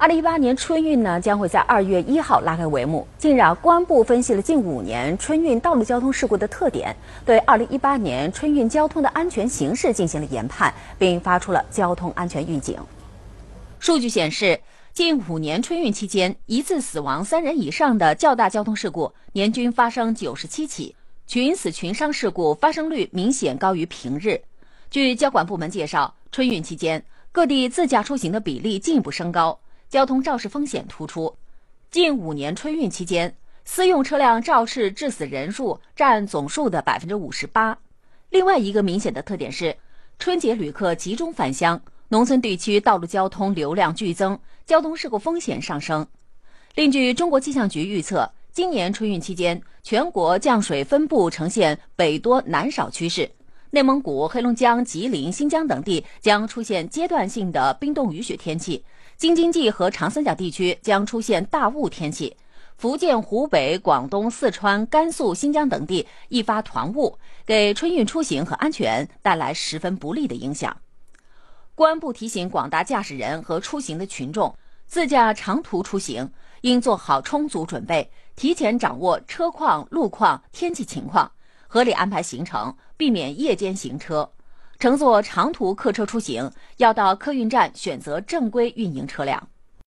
二零一八年春运呢将会在二月一号拉开帷幕。近日啊，公安部分析了近五年春运道路交通事故的特点，对二零一八年春运交通的安全形势进行了研判，并发出了交通安全预警。数据显示，近五年春运期间，一次死亡三人以上的较大交通事故年均发生九十七起，群死群伤事故发生率明显高于平日。据交管部门介绍，春运期间各地自驾出行的比例进一步升高。交通肇事风险突出，近五年春运期间，私用车辆肇事致死人数占总数的百分之五十八。另外一个明显的特点是，春节旅客集中返乡，农村地区道路交通流量剧增，交通事故风险上升。另据中国气象局预测，今年春运期间，全国降水分布呈现北多南少趋势，内蒙古、黑龙江、吉林、新疆等地将出现阶段性的冰冻雨雪天气。京津冀和长三角地区将出现大雾天气，福建、湖北、广东、四川、甘肃、新疆等地易发团雾，给春运出行和安全带来十分不利的影响。公安部提醒广大驾驶人和出行的群众，自驾长途出行应做好充足准备，提前掌握车况、路况、天气情况，合理安排行程，避免夜间行车。乘坐长途客车出行，要到客运站选择正规运营车辆。